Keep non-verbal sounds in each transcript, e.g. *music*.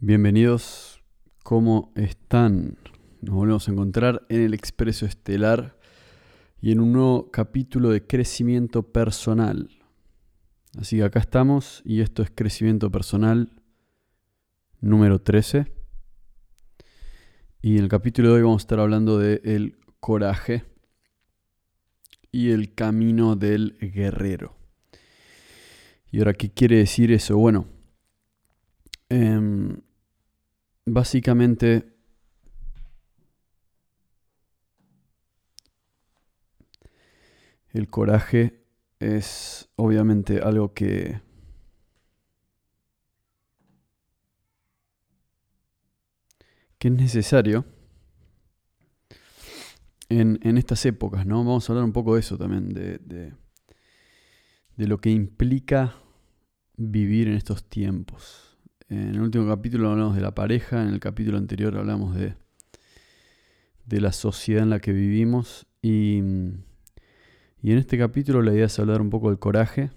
Bienvenidos, ¿cómo están? Nos volvemos a encontrar en el Expreso Estelar y en un nuevo capítulo de crecimiento personal. Así que acá estamos y esto es crecimiento personal número 13. Y en el capítulo de hoy vamos a estar hablando de el coraje y el camino del guerrero. ¿Y ahora qué quiere decir eso? Bueno, em, básicamente el coraje es obviamente algo que que es necesario en, estas épocas, ¿no? Vamos a hablar un poco de eso también, de, de lo que implica vivir en estos tiempos. En el último capítulo hablamos de la pareja, en el capítulo anterior hablamos de, de la sociedad en la que vivimos y, y en este capítulo la idea es hablar un poco del coraje,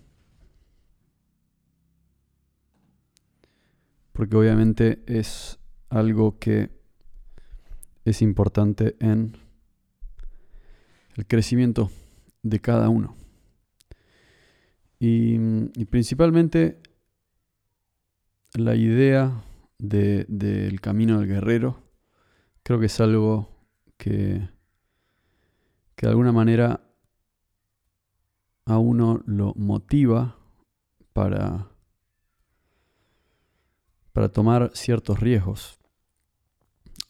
porque obviamente es algo que es importante en el crecimiento de cada uno. Y, y principalmente la idea del camino del guerrero creo que es algo que, que de alguna manera a uno lo motiva para, para tomar ciertos riesgos.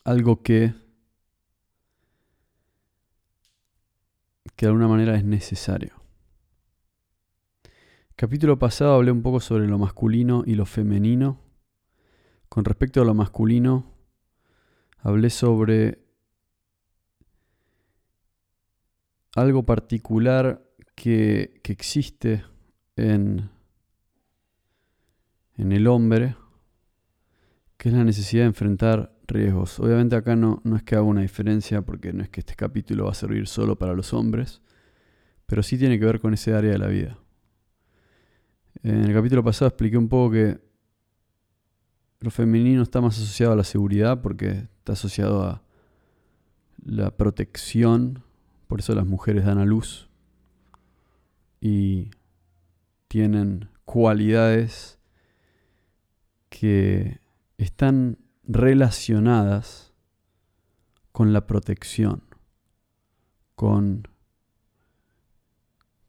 Algo que, que de alguna manera es necesario capítulo pasado hablé un poco sobre lo masculino y lo femenino. Con respecto a lo masculino, hablé sobre algo particular que, existe en, en el hombre, que es la necesidad de enfrentar riesgos. Obviamente acá no, no es que haga una diferencia porque no es que este capítulo va a servir solo para los hombres, pero sí tiene que ver con ese área de la vida. En el capítulo pasado expliqué un poco que lo femenino está más asociado a la seguridad porque está asociado a la protección, por eso las mujeres dan a luz y tienen cualidades que están relacionadas con la protección, con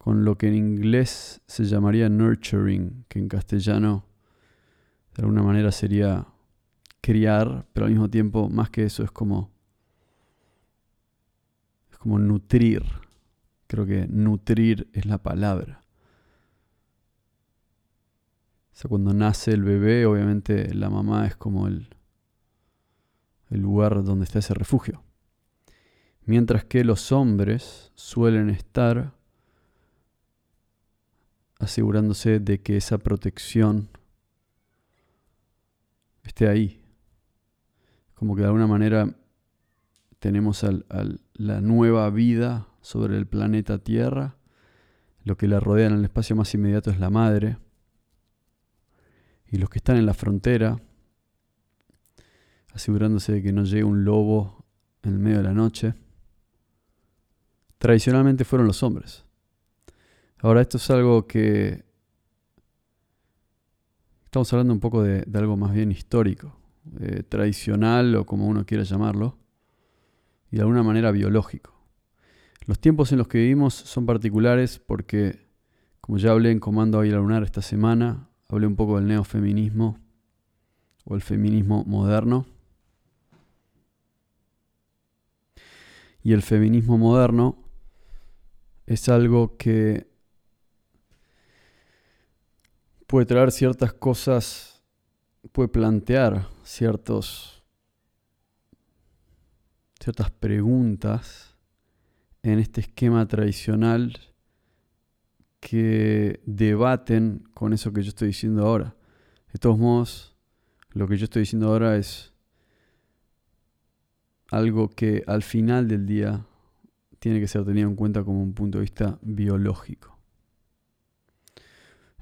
con lo que en inglés se llamaría nurturing, que en castellano de alguna manera sería criar, pero al mismo tiempo más que eso es como es como nutrir. Creo que nutrir es la palabra. O sea, cuando nace el bebé, obviamente la mamá es como el, el lugar donde está ese refugio. Mientras que los hombres suelen estar asegurándose de que esa protección esté ahí. Como que de alguna manera tenemos la nueva vida sobre el planeta Tierra. Lo que la rodea en el espacio más inmediato es la madre. Y los que están en la frontera, asegurándose de que no llegue un lobo en el medio de la noche, tradicionalmente fueron los hombres. Ahora, esto es algo que estamos hablando un poco de, algo más bien histórico, eh, tradicional o como uno quiera llamarlo, y de alguna manera biológico. Los tiempos en los que vivimos son particulares porque, como ya hablé en Comando Águila Lunar esta semana, hablé un poco del neofeminismo o el feminismo moderno. Y el feminismo moderno es algo que puede traer ciertas cosas, puede plantear ciertas preguntas en este esquema tradicional que debaten con eso que yo estoy diciendo ahora. De todos modos, lo que yo estoy diciendo ahora es algo que al final del día tiene que ser tenido en cuenta como un punto de vista biológico.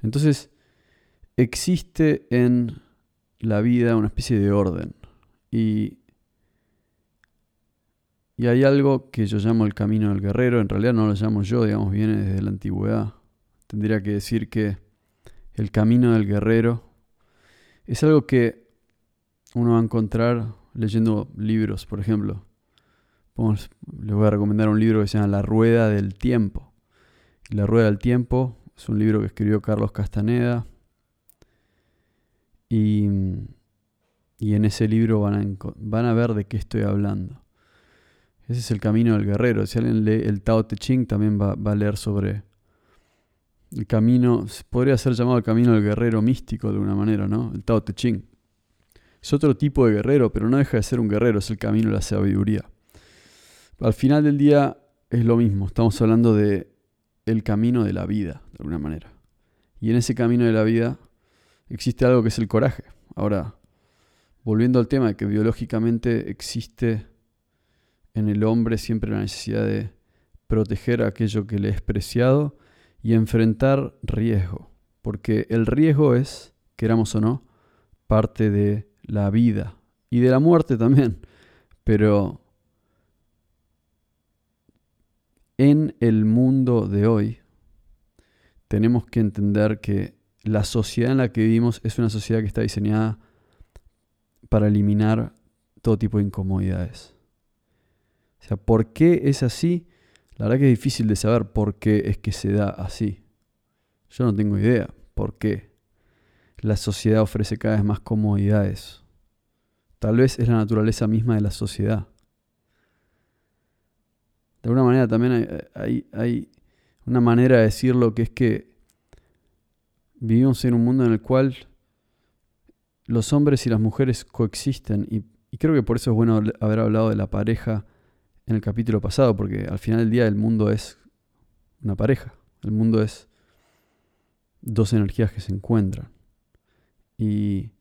Entonces, existe en la vida una especie de orden. Y, y hay algo que yo llamo el camino del guerrero, en realidad no lo llamo yo, digamos, viene desde la antigüedad. Tendría que decir que el camino del guerrero es algo que uno va a encontrar leyendo libros, por ejemplo. les voy a recomendar un libro que se llama La Rueda del Tiempo. La Rueda del Tiempo es un libro que escribió Carlos Castaneda. Y, en ese libro van a, van a ver de qué estoy hablando. Ese es el camino del guerrero. Si alguien lee el Tao Te Ching, también va, va a leer sobre el camino, podría ser llamado el camino del guerrero místico de alguna manera, ¿no? El Tao Te Ching. Es otro tipo de guerrero, pero no deja de ser un guerrero, es el camino de la sabiduría. Al final del día es lo mismo, estamos hablando de el camino de la vida, de alguna manera. Y en ese camino de la vida existe algo que es el coraje. Ahora, volviendo al tema de que biológicamente existe en el hombre siempre la necesidad de proteger aquello que le es preciado y enfrentar riesgo, porque el riesgo es, queramos o no, parte de la vida y de la muerte también, pero en el mundo de hoy tenemos que entender que la sociedad en la que vivimos es una sociedad que está diseñada para eliminar todo tipo de incomodidades. O sea, ¿por qué es así? La verdad que es difícil de saber por qué es que se da así. Yo no tengo idea por qué la sociedad ofrece cada vez más comodidades. Tal vez es la naturaleza misma de la sociedad. De alguna manera también hay, hay, una manera de decirlo que es que vivimos en un mundo en el cual los hombres y las mujeres coexisten y, creo que por eso es bueno haber hablado de la pareja en el capítulo pasado, porque al final del día el mundo es una pareja, el mundo es dos energías que se encuentran. Y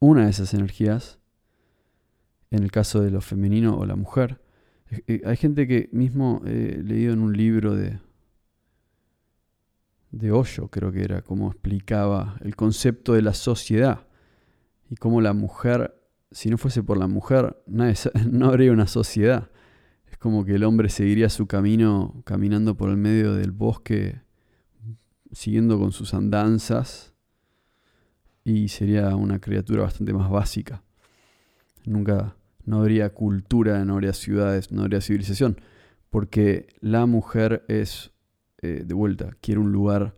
una de esas energías, en el caso de lo femenino o la mujer, eh, hay gente que mismo he leído en un libro de, de Osho, creo que era, cómo explicaba el concepto de la sociedad y cómo la mujer, si no fuese por la mujer, *laughs* no habría una sociedad como que el hombre seguiría su camino caminando por el medio del bosque, siguiendo con sus andanzas, y sería una criatura bastante más básica. Nunca, no habría cultura, no habría ciudades, no habría civilización, porque la mujer es, eh, de vuelta, quiere un lugar,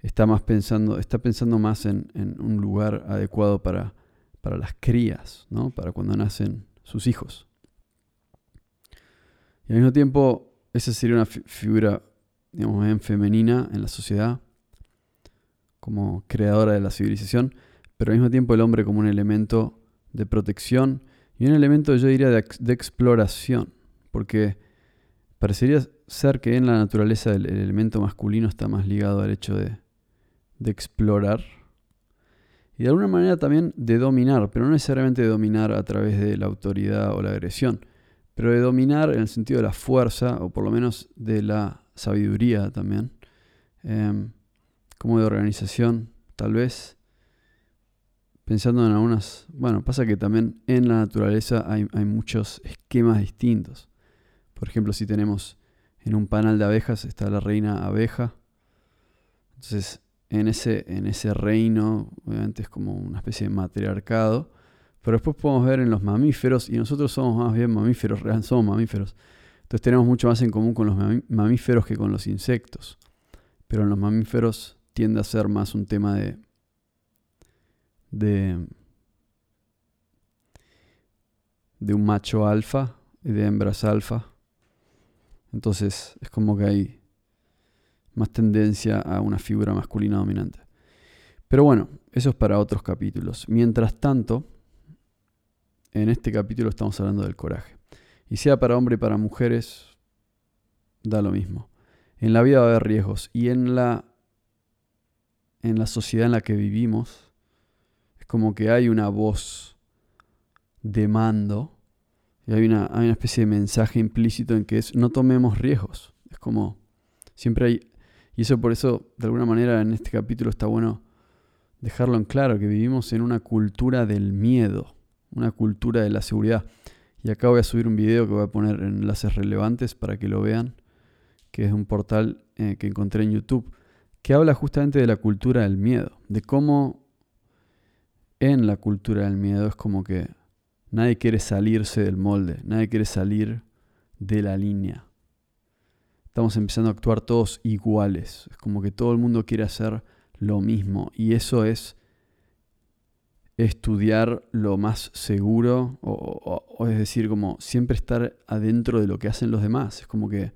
está más pensando, está pensando más en, un lugar adecuado para, para las crías, ¿no? para cuando nacen sus hijos. Y al mismo tiempo, esa sería una figura, digamos, femenina en la sociedad, como creadora de la civilización, pero al mismo tiempo el hombre como un elemento de protección y un elemento, yo diría, de, exploración, porque parecería ser que en la naturaleza el, elemento masculino está más ligado al hecho de, explorar y de alguna manera también de dominar, pero no necesariamente de dominar a través de la autoridad o la agresión, pero de dominar en el sentido de la fuerza, o por lo menos de la sabiduría también, em, como de organización, tal vez, pensando en algunas, bueno, pasa que también en la naturaleza hay, hay muchos esquemas distintos. Por ejemplo, si tenemos en un panal de abejas está la reina abeja, entonces en ese, en ese reino, obviamente es como una especie de matriarcado, pero después podemos ver en los mamíferos, y nosotros somos más bien mamíferos, somos mamíferos. Entonces tenemos mucho más en común con los mamíferos que con los insectos. Pero en los mamíferos tiende a ser más un tema de, de, de un macho alfa y de hembras alfa. Entonces es como que hay más tendencia a una figura masculina dominante. Pero bueno, eso es para otros capítulos. Mientras tanto, en este capítulo estamos hablando del coraje. Y sea para hombre y para mujeres, da lo mismo. En la vida va a haber riesgos y en la, en la sociedad en la que vivimos es como que hay una voz de mando y hay una, hay una especie de mensaje implícito en que es no tomemos riesgos. Es como siempre hay... Y eso por eso, de alguna manera, en este capítulo está bueno dejarlo en claro, que vivimos en una cultura del miedo, una cultura de la seguridad. Y acá voy a subir un video que voy a poner enlaces relevantes para que lo vean, que es un portal eh, que encontré en YouTube, que habla justamente de la cultura del miedo, de cómo en la cultura del miedo es como que nadie quiere salirse del molde, nadie quiere salir de la línea. Estamos empezando a actuar todos iguales, es como que todo el mundo quiere hacer lo mismo y eso es estudiar lo más seguro o, es decir, como siempre estar adentro de lo que hacen los demás. Es como que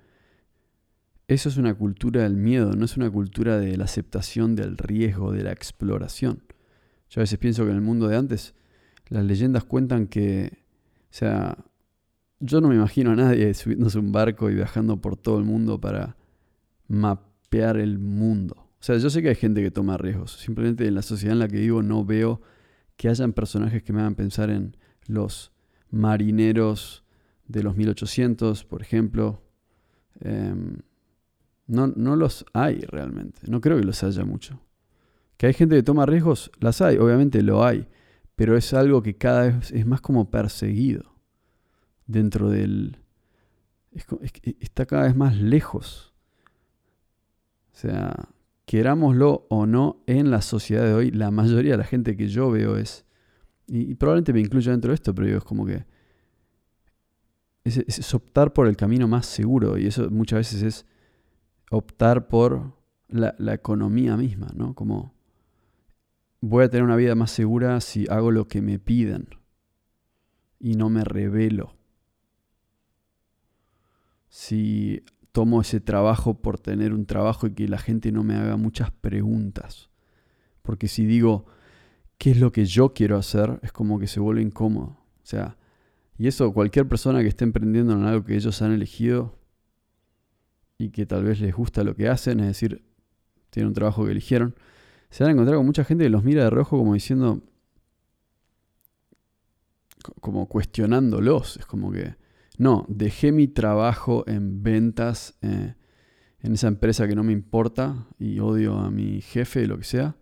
eso es una cultura del miedo, no es una cultura de la aceptación del riesgo, de la exploración. Yo a veces pienso que en el mundo de antes las leyendas cuentan que, o sea, yo no me imagino a nadie *laughs* subiéndose un barco y viajando por todo el mundo para mapear el mundo. O sea, yo sé que hay gente que toma riesgos. Simplemente en la sociedad en la que vivo no veo que hayan personajes que me hagan pensar en los marineros de los 1800, por ejemplo. Em, no, no los hay realmente. No creo que los haya mucho. Que hay gente que toma riesgos, las hay, obviamente lo hay, pero es algo que cada vez es más como perseguido dentro del... está cada vez más lejos. O sea, querámoslo o no, en la sociedad de hoy, la mayoría de la gente que yo veo es, y, probablemente me incluyo dentro de esto, pero es como que es, es, optar por el camino más seguro y eso muchas veces es optar por la economía misma, ¿no? Como voy a tener una vida más segura si hago lo que me pidan y no me revelo. Si tomo ese trabajo por tener un trabajo y que la gente no me haga muchas preguntas. Porque si digo, ¿qué es lo que yo quiero hacer? Es como que se vuelve incómodo. O sea, y eso cualquier persona que esté emprendiendo en algo que ellos han elegido y que tal vez les gusta lo que hacen, es decir, tienen un trabajo que eligieron, se van a encontrar con mucha gente que los mira de rojo como diciendo, como cuestionándolos. Es como que, no, dejé mi trabajo en ventas eh, en esa empresa que no me importa y odio a mi jefe, lo que sea,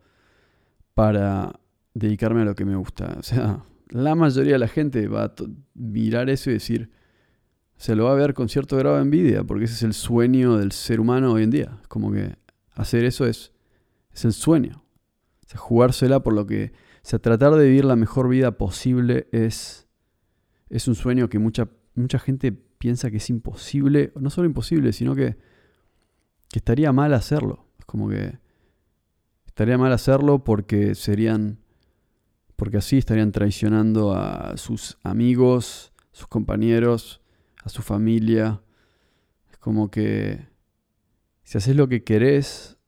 para dedicarme a lo que me gusta. O sea, la mayoría de la gente va a mirar eso y decir, se lo va a ver con cierto grado de envidia, porque ese es el sueño del ser humano hoy en día. Como que hacer eso es es el sueño. Sea, jugársela por lo que... O sea, tratar de vivir la mejor vida posible es, es un sueño que mucha, mucha gente piensa que es imposible. No solo imposible, sino que, que estaría mal hacerlo. Es como que estaría mal hacerlo porque serían... Porque así estarían traicionando a sus amigos, sus compañeros, a su familia. Es como que si haces lo que querés,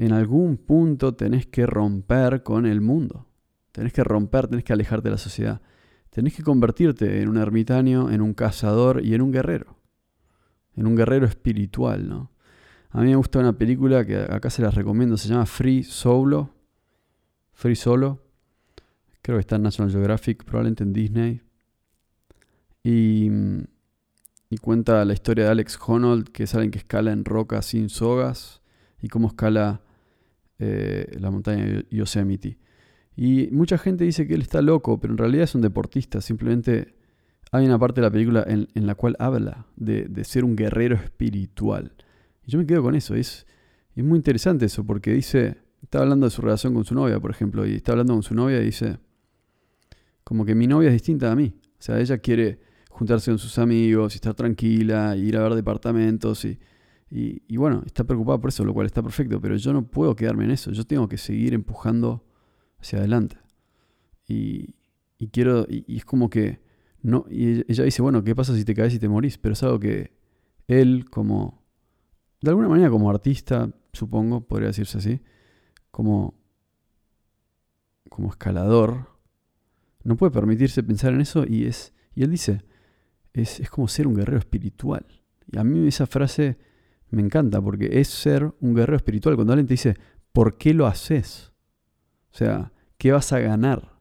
en algún punto tenés que romper con el mundo. Tenés que romper, tenés que alejarte de la sociedad. Tenés que convertirte en un ermitaño, en un cazador y en un guerrero. En un guerrero espiritual, ¿no? A mí me gusta una película que acá se las recomiendo, se llama Free Solo. Free Solo. Creo que está en National Geographic, probablemente en Disney. Y, y cuenta la historia de Alex Honnold, que es alguien que escala en roca sin sogas y cómo escala eh, la montaña Yosemite. Y mucha gente dice que él está loco, pero en realidad es un deportista. Simplemente hay una parte de la película en, la cual habla de, ser un guerrero espiritual. Y yo me quedo con eso. Es, es muy interesante eso, porque dice, está hablando de su relación con su novia, por ejemplo, y está hablando con su novia y dice, como que mi novia es distinta a mí. O sea, ella quiere juntarse con sus amigos y estar tranquila, ir a ver departamentos y y, bueno, está preocupado por eso, lo cual está perfecto, pero yo no puedo quedarme en eso, yo tengo que seguir empujando hacia adelante. Y, quiero, y, es como que, no, y ella dice, bueno, ¿qué pasa si te caes y te morís? Pero es algo que él como, de alguna manera como artista, supongo, podría decirse así, como, como escalador, no puede permitirse pensar en eso y es, y él dice, es, es como ser un guerrero espiritual. Y a mí esa frase me encanta porque es ser un guerrero espiritual. Cuando alguien te dice, ¿por qué lo haces? O sea, ¿qué vas a ganar?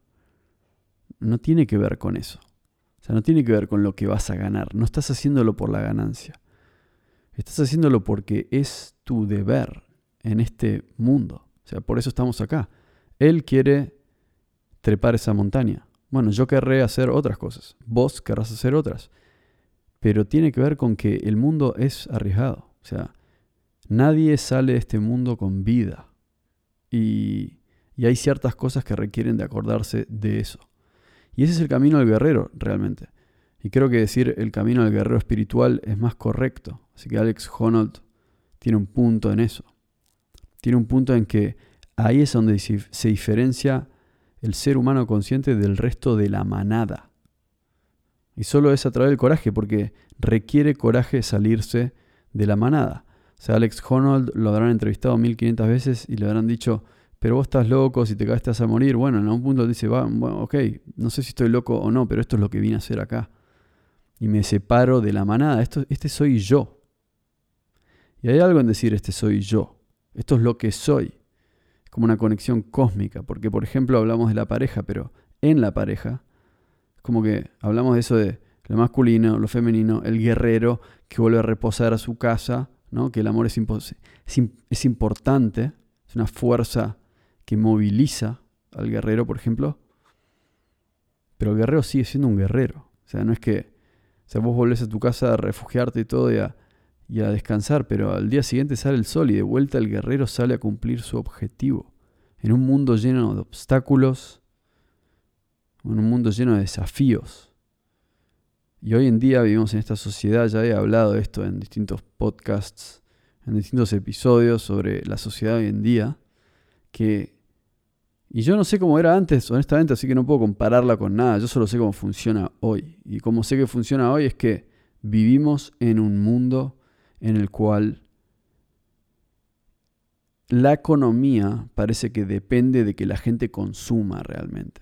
No tiene que ver con eso. O sea, no tiene que ver con lo que vas a ganar. No estás haciéndolo por la ganancia. Estás haciéndolo porque es tu deber en este mundo. sea, por eso estamos acá. Él quiere trepar esa montaña. Bueno, yo querré hacer otras cosas, vos querrás hacer otras. Pero tiene que ver con que el mundo es arriesgado. Sea, nadie sale de este mundo con vida. Y, y hay ciertas cosas que requieren de acordarse de eso. Y ese es el camino del guerrero, realmente. Y creo que decir el camino del guerrero espiritual es más correcto. Así que Alex Honnold tiene un punto en eso. Tiene un punto en que ahí es donde se diferencia el ser humano consciente del resto de la manada. Y solo es a través del coraje, porque requiere coraje salirse de la manada. O sea, Alex Honnold lo habrán entrevistado 1500 veces y le habrán dicho, pero vos estás loco, si te caes a morir. Bueno, en algún punto dice, va, bueno, ok, no sé si estoy loco o no, pero esto es lo que vine a hacer acá. Y me separo de la manada. Esto, este soy yo. Y hay algo en decir, este soy yo. Esto es lo que soy. Es como una conexión cósmica. Porque, por ejemplo, hablamos de la pareja, pero en la pareja, como que hablamos de eso de lo masculino, lo femenino, el guerrero que vuelve a reposar a su casa, ¿no? que el amor es, es importante, es una fuerza que moviliza al guerrero, por ejemplo. Pero el guerrero sigue siendo un guerrero. O sea, no es que o sea, vos volvés a tu casa a refugiarte y todo y a, y a descansar, pero al día siguiente sale el sol y de vuelta el guerrero sale a cumplir su objetivo. En un mundo lleno de obstáculos, en un mundo lleno de desafíos. Y hoy en día vivimos en esta sociedad, ya he hablado de esto en distintos podcasts, en distintos episodios sobre la sociedad hoy en día, que y yo no sé cómo era antes, honestamente, así que no puedo compararla con nada. Yo solo sé cómo funciona hoy. Y cómo sé que funciona hoy es que vivimos en un mundo en el cual la economía parece que depende de que la gente consuma realmente.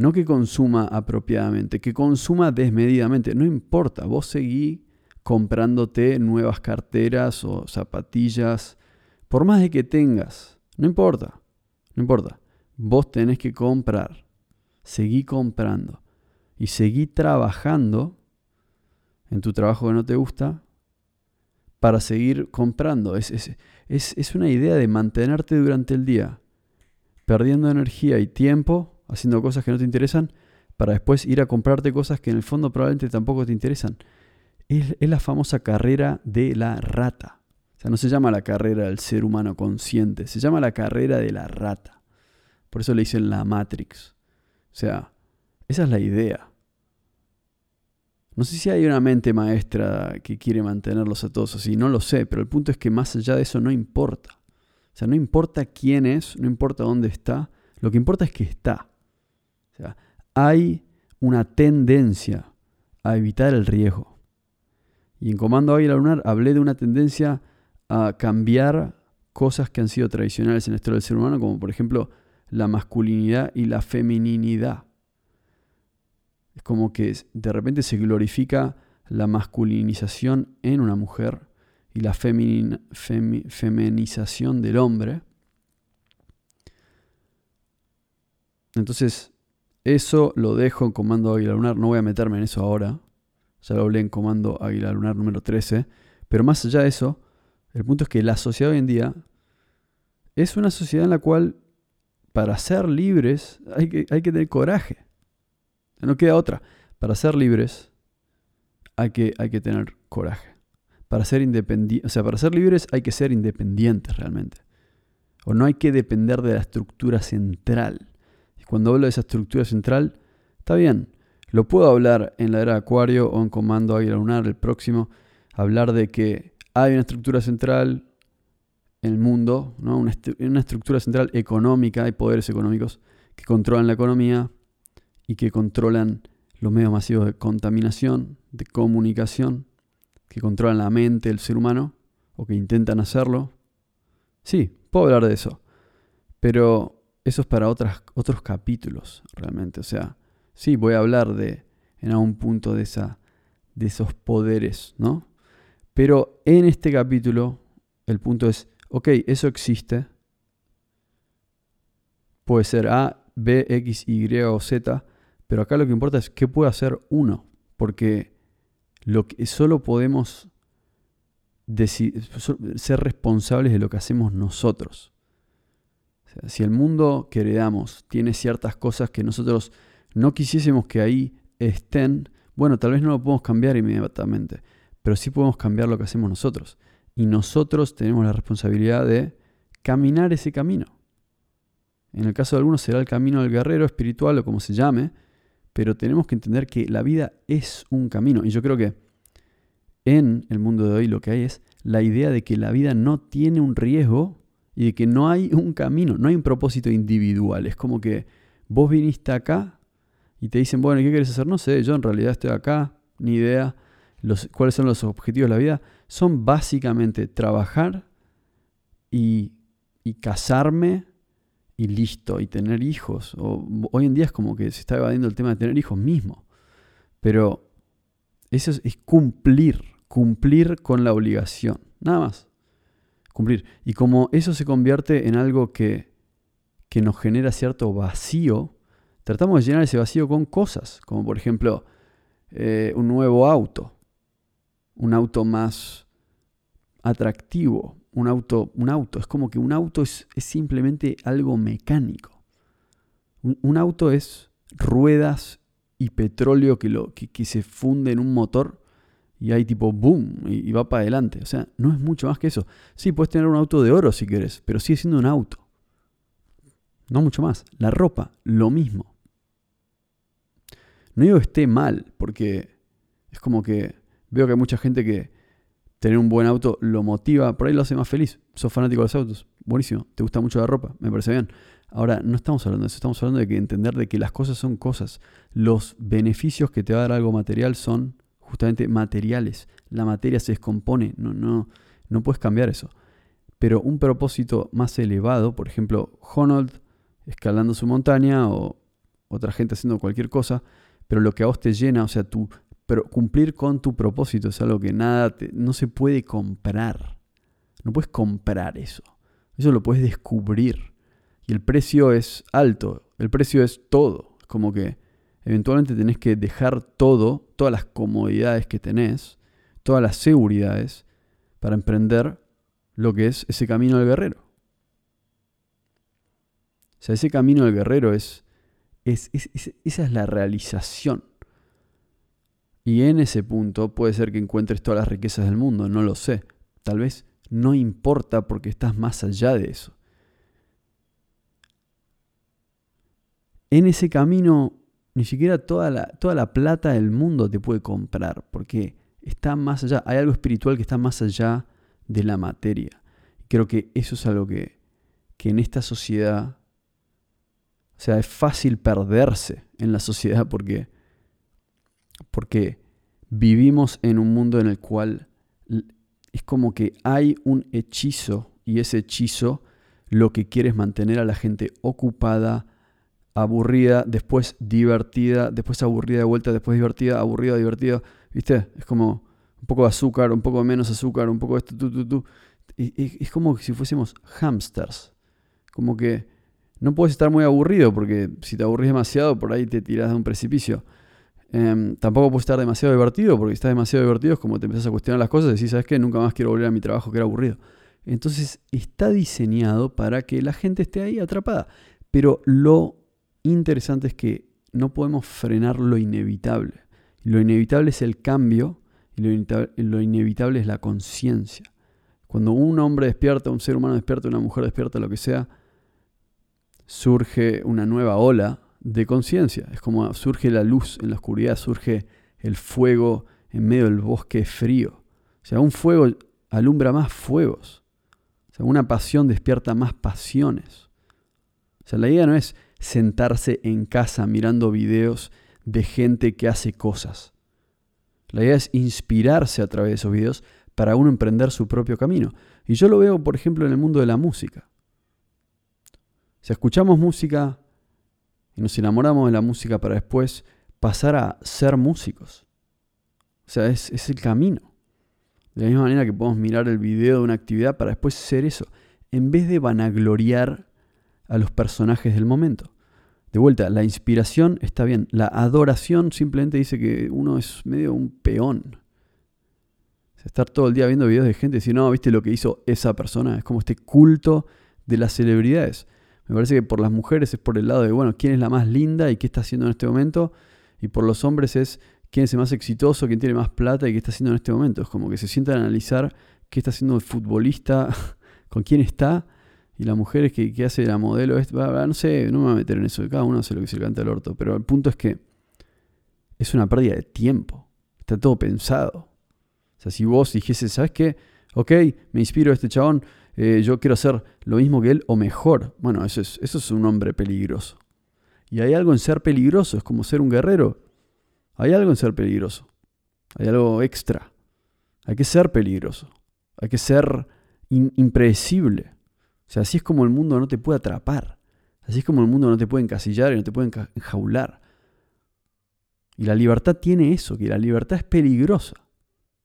No que consuma apropiadamente, que consuma desmedidamente. No importa, vos seguí comprándote nuevas carteras o zapatillas, por más de que tengas. No importa, no importa. Vos tenés que comprar. Seguí comprando. Y seguí trabajando en tu trabajo que no te gusta para seguir comprando. Es, es, es, una idea de mantenerte durante el día, perdiendo energía y tiempo, haciendo cosas que no te interesan, para después ir a comprarte cosas que en el fondo probablemente tampoco te interesan. Es, la famosa carrera de la rata. O sea, no se llama la carrera del ser humano consciente, se llama la carrera de la rata. Por eso le dicen la Matrix. O sea, esa es la idea. No sé si hay una mente maestra que quiere mantenerlos a todos así, no lo sé, pero el punto es que más allá de eso no importa. O sea, no importa quién es, no importa dónde está, lo que importa es que está. Hay una tendencia a evitar el riesgo. Y en Comando Águila Lunar hablé de una tendencia a cambiar cosas que han sido tradicionales en la historia del ser humano, como por ejemplo la masculinidad y la femininidad. Es como que de repente se glorifica la masculinización en una mujer y la feminización del hombre. Entonces, eso lo dejo en Comando Águila Lunar. No voy a meterme en eso ahora. Ya lo hablé en Comando Águila Lunar número 13. Pero más allá de eso, el punto es que la sociedad hoy en día es una sociedad en la cual para ser libres hay que, hay que tener coraje. No queda otra. Para ser libres hay que, hay que tener coraje. Para ser o sea, para ser libres hay que ser independientes realmente. O no hay que depender de la estructura central. Cuando hablo de esa estructura central, está bien. Lo puedo hablar en la era de Acuario o en Comando Águila Lunar, el próximo. Hablar de que hay una estructura central, el mundo, ¿no? una, una estructura central económica, hay poderes económicos que controlan la economía y que controlan los medios masivos de contaminación, de comunicación, que controlan la mente del ser humano o que intentan hacerlo. Sí, puedo hablar de eso, pero eso es para otros capítulos realmente. O sea, sí, voy a hablar de en algún punto de, esa, de esos poderes, ¿no? Pero en este capítulo el punto es ok, eso existe. Puede ser A, B, X, Y o Z, pero acá lo que importa es qué puede hacer uno, porque lo que solo podemos ser responsables de lo que hacemos nosotros. Si el mundo que heredamos tiene ciertas cosas que nosotros no quisiésemos que ahí estén, bueno, tal vez no lo podemos cambiar inmediatamente, pero sí podemos cambiar lo que hacemos nosotros. Y nosotros tenemos la responsabilidad de caminar ese camino. En el caso de algunos será el camino del guerrero espiritual o como se llame, pero tenemos que entender que la vida es un camino. Y yo creo que en el mundo de hoy lo que hay es la idea de que la vida no tiene un riesgo y de que no hay un camino, no hay un propósito individual. Es como que vos viniste acá y te dicen, bueno, ¿qué quieres hacer? No sé, yo en realidad estoy acá, ni idea. Los, ¿Cuáles son los objetivos de la vida? Son básicamente trabajar y, y casarme y listo, y tener hijos. O, hoy en día es como que se está evadiendo el tema de tener hijos mismo. Pero eso es, cumplir, cumplir con la obligación, nada más. Cumplir. Y como eso se convierte en algo que, que nos genera cierto vacío, tratamos de llenar ese vacío con cosas, como por ejemplo eh, un nuevo auto, un auto más atractivo, un auto, un auto. Es como que un auto es, simplemente algo mecánico. Un, auto es ruedas y petróleo que, lo, que, se funde en un motor y hay tipo boom y, va para adelante. O sea, no es mucho más que eso. Sí, puedes tener un auto de oro si quieres, pero sigue siendo un auto. No mucho más. La ropa, lo mismo. No digo que esté mal, porque es como que veo que hay mucha gente que tener un buen auto lo motiva, por ahí lo hace más feliz. Sos fanático de los autos, buenísimo, te gusta mucho la ropa, me parece bien. Ahora, no estamos hablando de eso, estamos hablando de que entender de que las cosas son cosas. Los beneficios que te va a dar algo material son justamente materiales. La materia se descompone, no, no, no puedes cambiar eso. Pero un propósito más elevado, por ejemplo, Honold escalando su montaña o otra gente haciendo cualquier cosa, pero lo que a vos te llena, o sea, tu pero cumplir con tu propósito es algo que nada no se puede comprar. No puedes comprar eso. Eso lo puedes descubrir. Y el precio es alto. El precio es todo. Como que eventualmente tenés que dejar todo, todas las comodidades que tenés, todas las seguridades, para emprender lo que es ese camino del guerrero. O sea, ese camino del guerrero es, es esa es la realización. Y en ese punto puede ser que encuentres todas las riquezas del mundo, no lo sé. Tal vez no importa porque estás más allá de eso. En ese camino, ni siquiera toda la, toda la plata del mundo te puede comprar, porque está más allá, hay algo espiritual que está más allá de la materia. Creo que eso es algo que, que en esta sociedad, o sea, es fácil perderse en la sociedad porque porque vivimos en un mundo en el cual es como que hay un hechizo y ese hechizo lo que quiere es mantener a la gente ocupada, aburrida, después divertida, después aburrida de vuelta, después divertida, aburrida, divertida. ¿Viste? Es como un poco de azúcar, un poco menos azúcar, un poco de esto, tú, tú, tú. Y, es como si fuésemos hamsters. Como que no puedes estar muy aburrido porque si te aburrís demasiado por ahí te tiras de un precipicio. Em, tampoco puede estar demasiado divertido, porque si estás demasiado divertido es como te empiezas a cuestionar las cosas y decís, ¿sabes qué? Nunca más quiero volver a mi trabajo que era aburrido. Entonces está diseñado para que la gente esté ahí atrapada. Pero lo interesante es que no podemos frenar lo inevitable. Lo inevitable es el cambio y lo inevitable, es la conciencia. Cuando un hombre despierta, un ser humano despierta, una mujer despierta, lo que sea, surge una nueva ola de conciencia. Es como surge la luz en la oscuridad, surge el fuego en medio del bosque frío. O sea, un fuego alumbra más fuegos. O sea, una pasión despierta más pasiones. O sea, la idea no es sentarse en casa mirando videos de gente que hace cosas. La idea es inspirarse a través de esos videos para uno emprender su propio camino. Y yo lo veo, por ejemplo, en el mundo de la música. Si escuchamos música y nos enamoramos de la música para después pasar a ser músicos. O sea, es, es el camino. De la misma manera que podemos mirar el video de una actividad para después ser eso, en vez de vanagloriar a los personajes del momento. De vuelta, la inspiración está bien, la adoración simplemente dice que uno es medio un peón. estar todo el día viendo videos de gente y decir, no, viste lo que hizo esa persona, es como este culto de las celebridades. Me parece que por las mujeres es por el lado de, bueno, quién es la más linda y qué está haciendo en este momento. Y por los hombres es quién es el más exitoso, quién tiene más plata y qué está haciendo en este momento. Es como que se sientan a analizar qué está haciendo el futbolista, *laughs* con quién está. Y la mujer es que, hace la modelo, es, no sé, no me voy a meter en eso, cada uno hace lo que se le canta al orto. Pero el punto es que es una pérdida de tiempo. Está todo pensado. O sea, si vos dijese, ¿sabes qué? Ok, me inspiro a este chabón, eh, yo quiero hacer lo mismo que él o mejor. Bueno, eso es, eso es un hombre peligroso. Y hay algo en ser peligroso, es como ser un guerrero. Hay algo en ser peligroso. Hay algo extra. Hay que ser peligroso. Hay que ser impredecible. O sea, así es como el mundo no te puede atrapar. Así es como el mundo no te puede encasillar y no te puede enjaular. Y la libertad tiene eso, que la libertad es peligrosa.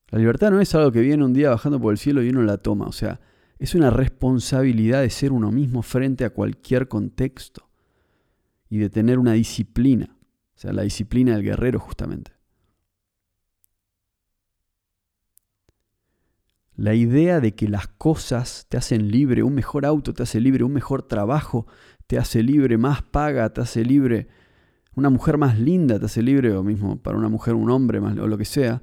La libertad no es algo que viene un día bajando por el cielo y uno la toma. O sea, es una responsabilidad de ser uno mismo frente a cualquier contexto y de tener una disciplina. O sea, la disciplina del guerrero justamente. La idea de que las cosas te hacen libre, un mejor auto te hace libre, un mejor trabajo te hace libre, más paga te hace libre, una mujer más linda te hace libre, o mismo para una mujer un hombre más, o lo que sea,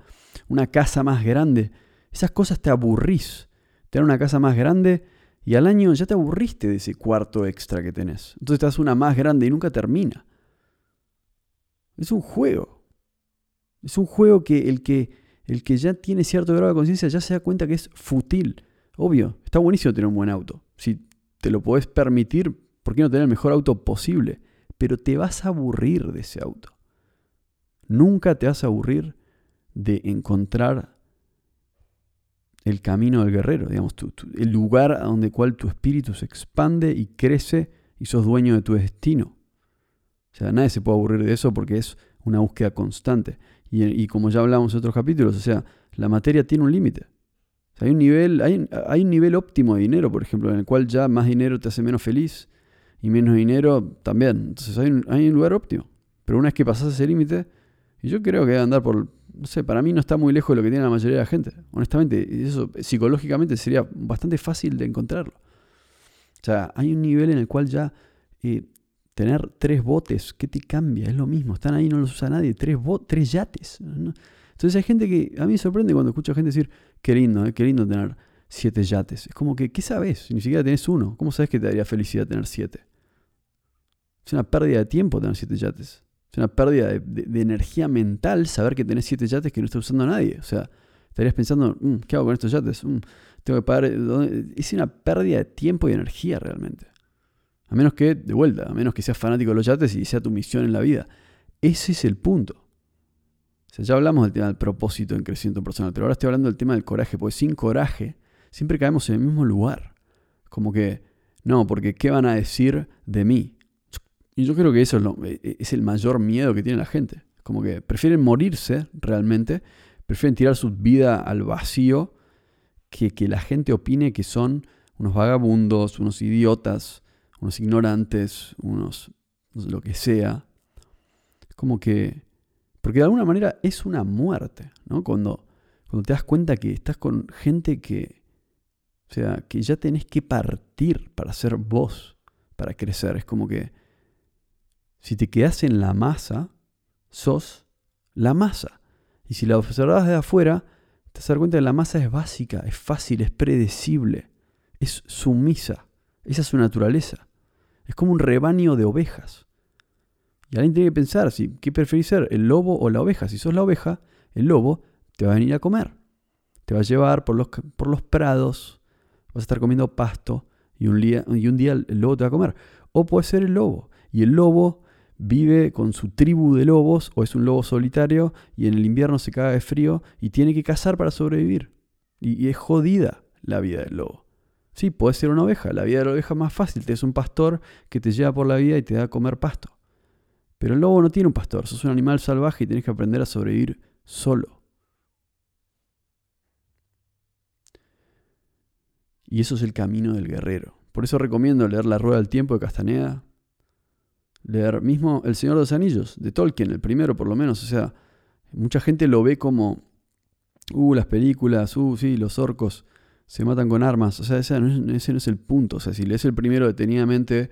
una casa más grande. Esas cosas te aburrís. Tener una casa más grande y al año ya te aburriste de ese cuarto extra que tenés. Entonces te das una más grande y nunca termina. Es un juego. Es un juego que el que, el que ya tiene cierto grado de conciencia ya se da cuenta que es fútil. Obvio, está buenísimo tener un buen auto. Si te lo podés permitir, ¿por qué no tener el mejor auto posible? Pero te vas a aburrir de ese auto. Nunca te vas a aburrir de encontrar el camino del guerrero, digamos, el lugar a donde cual tu espíritu se expande y crece y sos dueño de tu destino. O sea, nadie se puede aburrir de eso porque es una búsqueda constante. Y, como ya hablamos en otros capítulos, o sea, la materia tiene un límite. hay, un nivel, hay, hay un nivel óptimo de dinero, por ejemplo, en el cual ya más dinero te hace menos feliz y menos dinero también. Entonces hay un, hay un lugar óptimo. Pero una vez que pasas ese límite, y yo creo que debe andar por no sé, para mí no está muy lejos de lo que tiene la mayoría de la gente. Honestamente, eso psicológicamente sería bastante fácil de encontrarlo. O sea, hay un nivel en el cual ya eh, tener tres botes, ¿qué te cambia? Es lo mismo, están ahí, no los usa nadie, tres, tres yates. Entonces hay gente que, a mí me sorprende cuando escucho a gente decir, qué lindo, eh, qué lindo tener siete yates. Es como que, ¿qué sabes? Ni siquiera tenés uno. ¿Cómo sabes que te daría felicidad tener siete? Es una pérdida de tiempo tener siete yates. Es una pérdida de, energía mental saber que tenés siete yates que no está usando nadie. O sea, estarías pensando, mm, ¿qué hago con estos yates? Mm, tengo que pagar. Es una pérdida de tiempo y energía realmente. A menos que, de vuelta, a menos que seas fanático de los yates y sea tu misión en la vida. Ese es el punto. O sea, ya hablamos del tema del propósito en crecimiento personal, pero ahora estoy hablando del tema del coraje, porque sin coraje siempre caemos en el mismo lugar. Como que, no, porque ¿qué van a decir de mí? Y yo creo que eso es, e, e, es, el mayor miedo que tiene la gente. Como que prefieren morirse realmente, prefieren tirar su vida al vacío que que la gente opine que son unos vagabundos, unos idiotas, unos ignorantes, unos lo que sea. Es como que, porque de alguna manera es una muerte, ¿no? Cuando, cuando te das cuenta que estás con gente que, o sea, que ya tenés que partir para ser vos, para crecer. Es como que si te quedas en la masa, sos la masa. Y si la observas de afuera, te das cuenta que la masa es básica, es fácil, es predecible, es sumisa. Esa es su naturaleza. Es como un rebaño de ovejas. Y alguien tiene que pensar, si, ¿qué preferís ser? ¿El lobo o la oveja? Si sos la oveja, el lobo te va a venir a comer. Te va a llevar por los, por los prados, vas a estar comiendo pasto y un, día, y un día el lobo te va a comer. O puede ser el lobo. Y el lobo vive con su tribu de lobos o es un lobo solitario y en el invierno se caga de frío y tiene que cazar para sobrevivir. Y, es jodida la vida del lobo. Sí, puede ser una oveja. La vida de la oveja es más fácil. Te es un pastor que te lleva por la vida y te da a comer pasto. Pero el lobo no tiene un pastor. Sos un animal salvaje y tienes que aprender a sobrevivir solo. Y eso es el camino del guerrero. Por eso recomiendo leer La Rueda del Tiempo de Castaneda, leer mismo El Señor de los Anillos, de Tolkien, el primero por lo menos. O sea, mucha gente lo ve como, uh, las películas, uh, sí, los orcos se matan con armas. O sea, ese no es, el punto. O sea, si lees el primero detenidamente,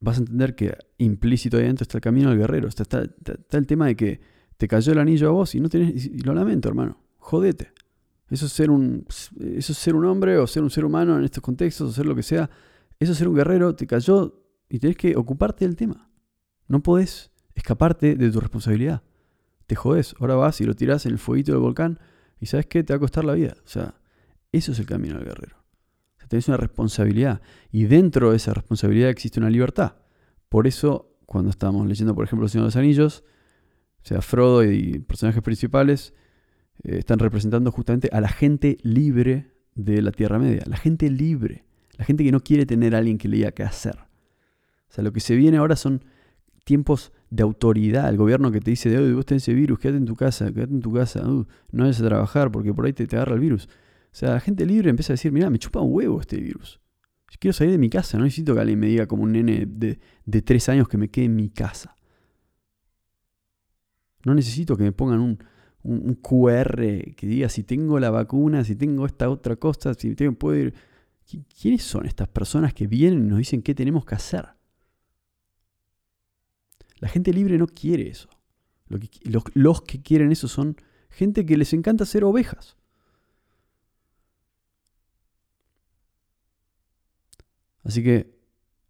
vas a entender que implícito ahí adentro está el camino del guerrero. Está, está, el tema de que te cayó el anillo a vos y no tenés. Y lo lamento, hermano. Jodete. Eso es ser un. Eso es ser un hombre o ser un ser humano en estos contextos, o ser lo que sea. Eso es ser un guerrero, te cayó y tenés que ocuparte del tema. No podés escaparte de tu responsabilidad. Te jodés. Ahora vas y lo tirás en el fueguito del volcán y sabes qué, te va a costar la vida. O sea, eso es el camino del guerrero. O sea, tenés una responsabilidad y dentro de esa responsabilidad existe una libertad. Por eso, cuando estamos leyendo, por ejemplo, El Señor de los Anillos, o sea, Frodo y personajes principales eh, están representando justamente a la gente libre de la Tierra Media. La gente libre. La gente que no quiere tener a alguien que le diga qué hacer. O sea, lo que se viene ahora son tiempos de autoridad. El gobierno que te dice, de vos tenés ese virus, quédate en tu casa, quédate en tu casa, uh, no vayas a trabajar porque por ahí te, te agarra el virus. O sea, la gente libre empieza a decir, mira, me chupa un huevo este virus. Quiero salir de mi casa, no necesito que alguien me diga como un nene de, de tres años que me quede en mi casa. No necesito que me pongan un, un, QR que diga si tengo la vacuna, si tengo esta otra cosa, si tengo, puedo ir. ¿Quiénes son estas personas que vienen y nos dicen qué tenemos que hacer? La gente libre no quiere eso. los, que quieren eso son gente que les encanta ser ovejas. Así que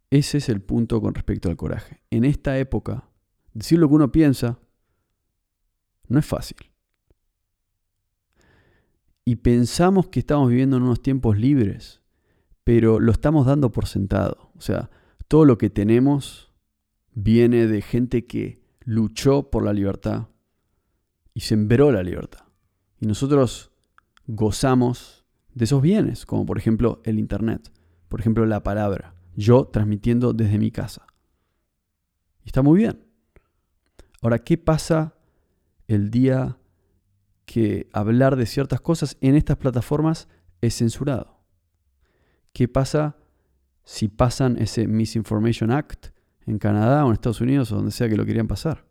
ese es el punto con respecto al coraje. En esta época, decir lo que uno piensa no es fácil. Y pensamos que estamos viviendo en unos tiempos libres, pero lo estamos dando por sentado. O sea, todo lo que tenemos viene de gente que luchó por la libertad y sembró la libertad. Y nosotros gozamos de esos bienes, como por ejemplo el Internet, por ejemplo la palabra, yo transmitiendo desde mi casa. Y está muy bien. Ahora, ¿qué pasa el día que hablar de ciertas cosas en estas plataformas es censurado? ¿Qué pasa si pasan ese Misinformation Act en Canadá o en Estados Unidos o donde sea que lo querían pasar.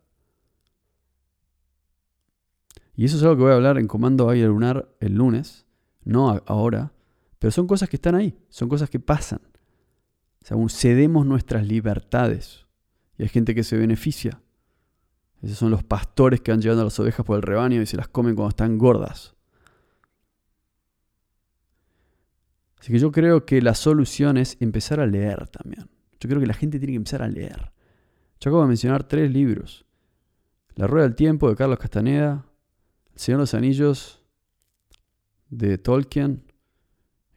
Y eso es algo que voy a hablar en Comando Aire Lunar el lunes, no ahora, pero son cosas que están ahí, son cosas que pasan. O sea, cedemos nuestras libertades y hay gente que se beneficia. Esos son los pastores que van llevando a las ovejas por el rebaño y se las comen cuando están gordas. Así que yo creo que la solución es empezar a leer también. Yo creo que la gente tiene que empezar a leer. Yo acabo de mencionar tres libros. La Rueda del Tiempo de Carlos Castaneda, El Señor de los Anillos de Tolkien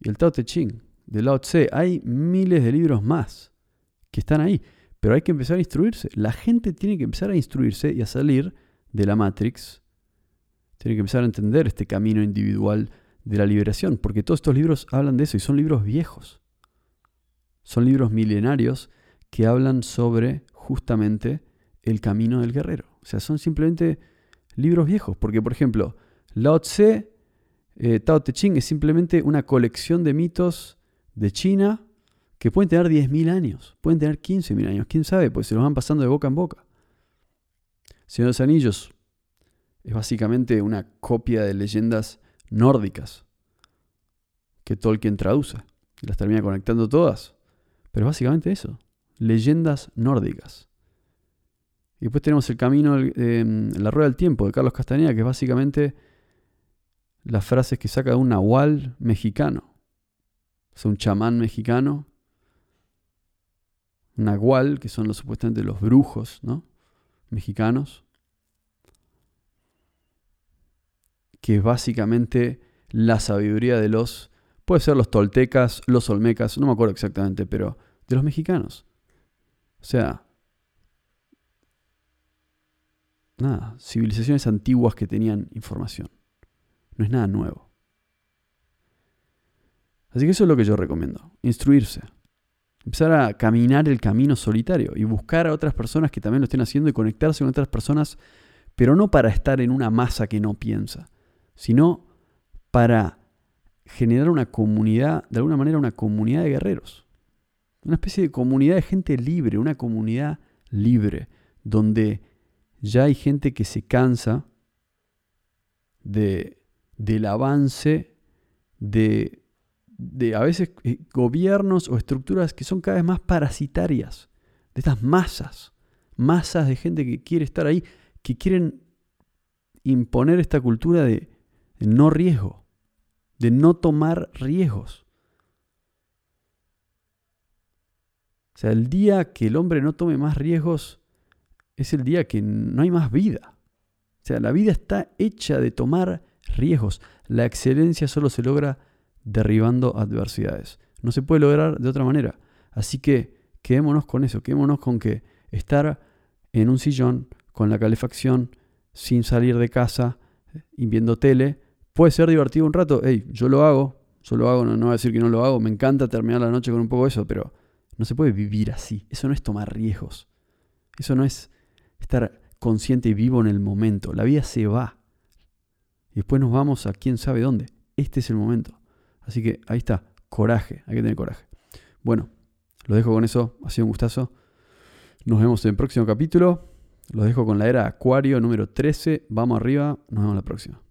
y el Tao Te Ching de Lao Tse. Hay miles de libros más que están ahí, pero hay que empezar a instruirse. La gente tiene que empezar a instruirse y a salir de la Matrix. Tiene que empezar a entender este camino individual de la liberación, porque todos estos libros hablan de eso y son libros viejos. Son libros milenarios que hablan sobre justamente el camino del guerrero. O sea, son simplemente libros viejos. Porque, por ejemplo, Lao Tse, eh, Tao Te Ching es simplemente una colección de mitos de China que pueden tener 10.000 años, pueden tener 15.000 años, quién sabe, pues se los van pasando de boca en boca. Señor de los Anillos es básicamente una copia de leyendas nórdicas que Tolkien traduce las termina conectando todas. Pero básicamente eso, leyendas nórdicas. Y después tenemos el camino, em, la rueda del tiempo de Carlos Castañeda, que es básicamente las frases que saca de un nahual mexicano. O un chamán mexicano. Nahual, que son los supuestamente los brujos, ¿no? Mexicanos. Que es básicamente la sabiduría de los Puede ser los toltecas, los olmecas, no me acuerdo exactamente, pero de los mexicanos. O sea, nada, civilizaciones antiguas que tenían información. No es nada nuevo. Así que eso es lo que yo recomiendo, instruirse. Empezar a caminar el camino solitario y buscar a otras personas que también lo estén haciendo y conectarse con otras personas, pero no para estar en una masa que no piensa, sino para generar una comunidad, de alguna manera una comunidad de guerreros. Una especie de comunidad de gente libre, una comunidad libre, donde ya hay gente que se cansa de, del avance de, de a veces eh, gobiernos o estructuras que son cada vez más parasitarias, de estas masas, masas de gente que quiere estar ahí, que quieren imponer esta cultura de, no riesgo, de no tomar riesgos. O sea, el día que el hombre no tome más riesgos es el día que no hay más vida. O sea, la vida está hecha de tomar riesgos. La excelencia solo se logra derribando adversidades. No se puede lograr de otra manera. Así que quedémonos con eso, quedémonos con que estar en un sillón con la calefacción, sin salir de casa y viendo tele, puede ser divertido un rato. Hey, yo lo hago, yo lo hago, no, no voy a decir que no lo hago, me encanta terminar la noche con un poco de eso, pero no se puede vivir así. Eso no es tomar riesgos. Eso no es estar consciente y vivo en el momento. La vida se va. Y después nos vamos a quién sabe dónde. Este es el momento. Así que ahí está, coraje, hay que tener coraje. Bueno, lo dejo con eso, ha sido un gustazo. Nos vemos en el próximo capítulo. Los dejo con la era Acuario número 13. Vamos arriba, nos vemos la próxima.